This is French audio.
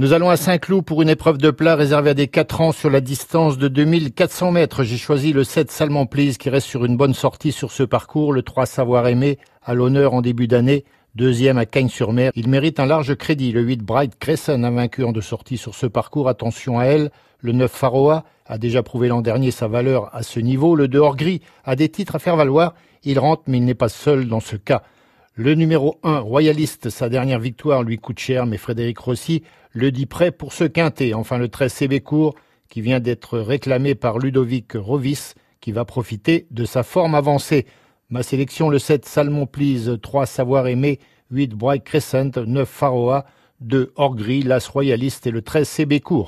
Nous allons à Saint-Cloud pour une épreuve de plat réservée à des 4 ans sur la distance de 2400 mètres. J'ai choisi le 7 Salmon Please qui reste sur une bonne sortie sur ce parcours. Le 3 Savoir Aimé à l'honneur en début d'année. Deuxième à Cagnes-sur-Mer. Il mérite un large crédit. Le 8 Bright Crescent a vaincu en de sortie sur ce parcours. Attention à elle. Le 9 Faroa a déjà prouvé l'an dernier sa valeur à ce niveau. Le 2 Gris a des titres à faire valoir. Il rentre mais il n'est pas seul dans ce cas. Le numéro 1, Royaliste, sa dernière victoire lui coûte cher, mais Frédéric Rossi le dit prêt pour se quinter. Enfin, le 13 Sébécourt, qui vient d'être réclamé par Ludovic Rovis, qui va profiter de sa forme avancée. Ma sélection, le 7 Salmon Please, 3 Savoir Aimer, 8 Bright Crescent, 9 Faroa, 2 Orgris, l'As Royaliste et le 13 Sébécourt.